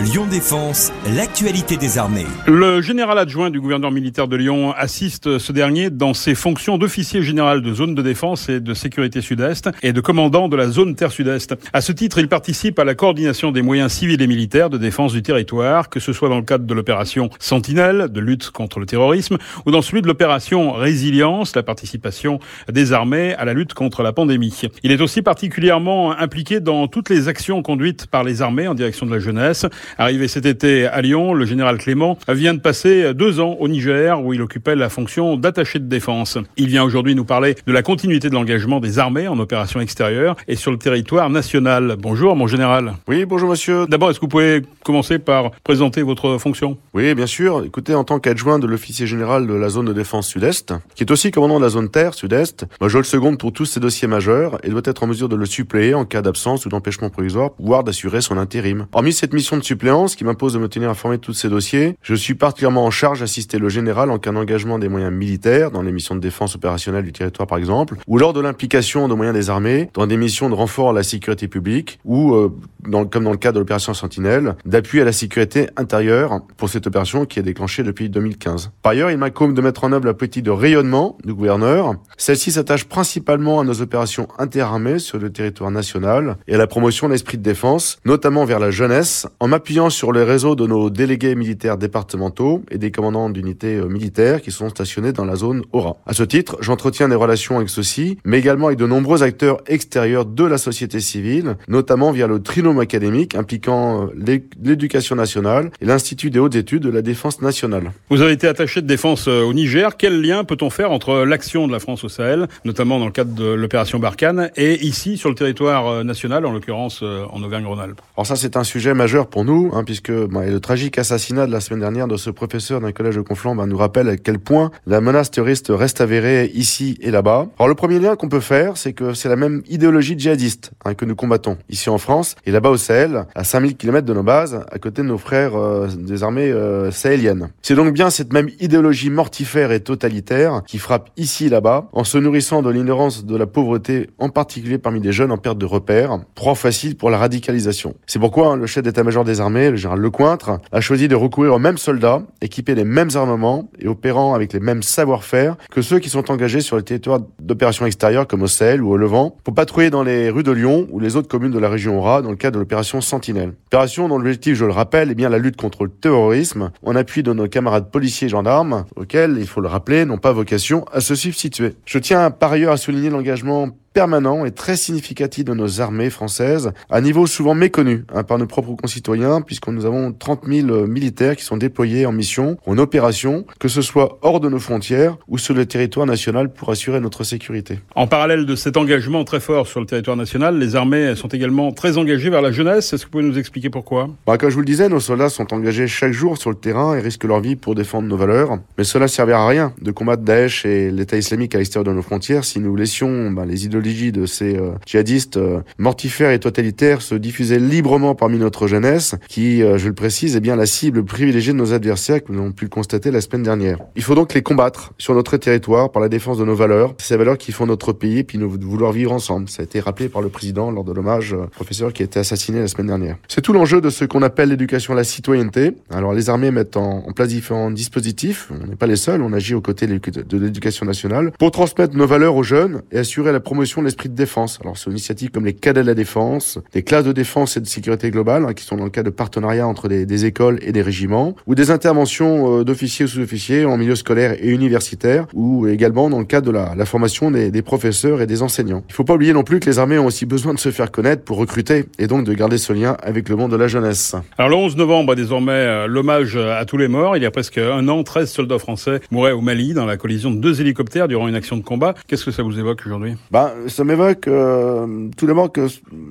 Lyon Défense, l'actualité des armées. Le général adjoint du gouverneur militaire de Lyon assiste ce dernier dans ses fonctions d'officier général de zone de défense et de sécurité sud-est et de commandant de la zone terre sud-est. À ce titre, il participe à la coordination des moyens civils et militaires de défense du territoire, que ce soit dans le cadre de l'opération Sentinelle, de lutte contre le terrorisme, ou dans celui de l'opération Résilience, la participation des armées à la lutte contre la pandémie. Il est aussi particulièrement impliqué dans toutes les actions conduites par les armées en direction de la jeunesse. Arrivé cet été à Lyon, le général Clément vient de passer deux ans au Niger où il occupait la fonction d'attaché de défense. Il vient aujourd'hui nous parler de la continuité de l'engagement des armées en opération extérieure et sur le territoire national. Bonjour mon général. Oui, bonjour monsieur. D'abord, est-ce que vous pouvez commencer par présenter votre fonction? Oui, bien sûr. Écoutez, en tant qu'adjoint de l'officier général de la zone de défense sud-est, qui est aussi commandant de la zone terre sud-est, moi je le seconde pour tous ces dossiers majeurs et doit être en mesure de le suppléer en cas d'absence ou d'empêchement provisoire, voire d'assurer son intérim. Hormis cette mission de qui m'impose de me tenir informé de tous ces dossiers, je suis particulièrement en charge d'assister le général en cas d'engagement des moyens militaires, dans les missions de défense opérationnelle du territoire par exemple, ou lors de l'implication de moyens des armées dans des missions de renfort à la sécurité publique, ou, euh, comme dans le cas de l'opération Sentinelle, d'appui à la sécurité intérieure pour cette opération qui est déclenchée depuis 2015. Par ailleurs, il m'incombe de mettre en œuvre la politique de rayonnement du gouverneur. Celle-ci s'attache principalement à nos opérations interarmées sur le territoire national et à la promotion de l'esprit de défense, notamment vers la jeunesse, en m'appuyant sur les réseaux de nos délégués militaires départementaux et des commandants d'unités euh, militaires qui sont stationnés dans la zone Aura. À ce titre, j'entretiens des relations avec ceux-ci, mais également avec de nombreux acteurs extérieurs de la société civile, notamment via le trinôme académique impliquant euh, l'éducation nationale et l'Institut des hautes études de la défense nationale. Vous avez été attaché de défense euh, au Niger. Quel lien peut-on faire entre l'action de la France au Sahel, notamment dans le cadre de l'opération Barkhane, et ici sur le territoire national, en l'occurrence en Auvergne-Rhône-Alpes? Alors ça, c'est un sujet majeur pour nous, hein, puisque bah, le tragique assassinat de la semaine dernière de ce professeur d'un collège de Conflans bah, nous rappelle à quel point la menace terroriste reste avérée ici et là-bas. Alors le premier lien qu'on peut faire, c'est que c'est la même idéologie djihadiste hein, que nous combattons ici en France et là-bas au Sahel, à 5000 km de nos bases, à côté de nos frères euh, des armées euh, sahéliennes. C'est donc bien cette même idéologie mortifère et totalitaire qui frappe ici et là-bas, en se nourrissant de l'ignorance de la pauvreté, en particulier parmi des jeunes en perte de repères, proie facile pour la radicalisation. C'est pourquoi hein, le chef d'état-major des armées, le général Lecointre, a choisi de recourir aux mêmes soldats, équipés des mêmes armements et opérant avec les mêmes savoir-faire que ceux qui sont engagés sur le territoire d'opérations extérieures comme au Sahel ou au Levant, pour patrouiller dans les rues de Lyon ou les autres communes de la région Aura dans le cadre de l'opération Sentinelle. Opération dont l'objectif, je le rappelle, est bien la lutte contre le terrorisme, en appui de nos camarades policiers et gendarmes, auxquels, il faut le rappeler, n'ont pas vocation à se substituer. Je tiens par ailleurs à souligner l'engagement permanent et très significatif de nos armées françaises, à niveau souvent méconnu hein, par nos propres concitoyens, puisque nous avons 30 000 militaires qui sont déployés en mission, en opération, que ce soit hors de nos frontières ou sur le territoire national pour assurer notre sécurité. En parallèle de cet engagement très fort sur le territoire national, les armées sont également très engagées vers la jeunesse. Est-ce que vous pouvez nous expliquer pourquoi? Bah, Comme je vous le disais, nos soldats sont engagés chaque jour sur le terrain et risquent leur vie pour défendre nos valeurs. Mais cela servira à rien de combattre Daesh et l'État islamique à l'extérieur de nos frontières si nous laissions bah, les idéologies de ces euh, djihadistes euh, mortifères et totalitaires se diffuser librement parmi notre jeunesse, qui, euh, je le précise, est bien la cible privilégiée de nos adversaires, que nous avons pu le constater la semaine dernière. Il faut donc les combattre sur notre territoire par la défense de nos valeurs, ces valeurs qui font notre pays, et puis nous vouloir vivre ensemble. Ça a été rappelé par le président lors de l'hommage au professeur qui a été assassiné la semaine dernière. C'est tout l'enjeu de ce qu'on appelle l'éducation à la citoyenneté. Alors les armées mettent en, en place différents dispositifs. On n'est pas les seuls, on agit aux côtés de l'éducation nationale pour transmettre nos valeurs aux jeunes et assurer la promotion de l'esprit de défense. Alors, c'est une initiative comme les cadets de la défense, des classes de défense et de sécurité globale, hein, qui sont dans le cas de partenariats entre des, des écoles et des régiments, ou des interventions euh, d'officiers ou sous-officiers en milieu scolaire et universitaire, ou également dans le cadre de la, la formation des, des, professeurs et des enseignants. Il faut pas oublier non plus que les armées ont aussi besoin de se faire connaître pour recruter et donc de garder ce lien avec le monde de la jeunesse. Alors, le 11 novembre, désormais, euh, l'hommage à tous les morts. Il y a presque un an, 13 soldats français mouraient au Mali dans la collision de deux hélicoptères durant une action de combat. Qu'est-ce que ça vous évoque aujourd'hui? Bah, Ça m'évoque que euh, tout d'abord que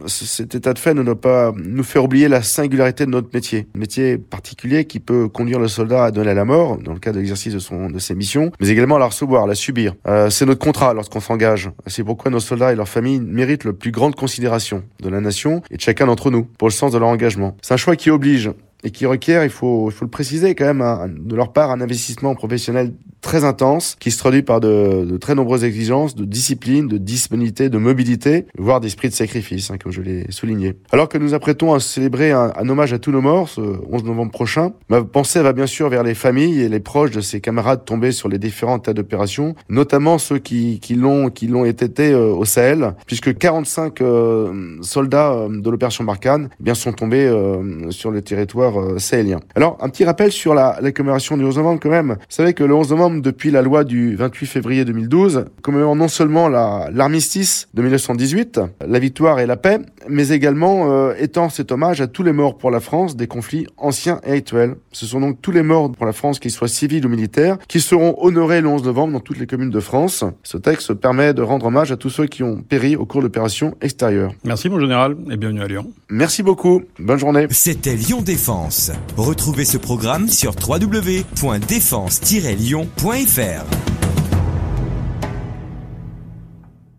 cet état de fait ne doit pas nous faire oublier la singularité de notre métier. Un métier particulier qui peut conduire le soldat à donner à la mort, dans le cas de l'exercice de, son, de ses missions, mais également à la recevoir, à la subir. Euh, c'est notre contrat lorsqu'on s'engage. C'est pourquoi nos soldats et leurs familles méritent le plus grande considération de la nation et de chacun d'entre nous pour le sens de leur engagement. C'est un choix qui oblige et qui requiert, il faut, il faut le préciser quand même, de leur part un investissement professionnel très intense qui se traduit par de, très nombreuses exigences de discipline, de disponibilité, de mobilité, voire d'esprit de sacrifice, hein, comme je l'ai souligné. Alors que nous apprêtons à célébrer un, hommage à tous nos morts ce 11 novembre prochain, ma pensée va bien sûr vers les familles et les proches de ces camarades tombés sur les différents tas d'opérations, notamment ceux qui, qui l'ont qui l'ont été euh, au Sahel, puisque 45 euh, soldats euh, de l'opération Barkhane eh bien sont tombés sur le territoire sahélien. Alors un petit rappel sur la, la commémoration du 11 novembre quand même. Vous savez que le 11 novembre depuis la loi du 28 février 2012, commémore non seulement l'armistice de 1918, la victoire et la paix, mais également euh, étend cet hommage à tous les morts pour la France des conflits anciens et actuels. Ce sont donc tous les morts pour la France, qu'ils soient civils ou militaires, qui seront honorés le 11 novembre dans toutes les communes de France. Ce texte permet de rendre hommage à tous ceux qui ont péri au cours d'opérations extérieures. Merci mon général et bienvenue à Lyon. Merci beaucoup. Bonne journée. C'était Lyon Défense. Retrouvez ce programme sur www.défense-lyon.fr. Point fr.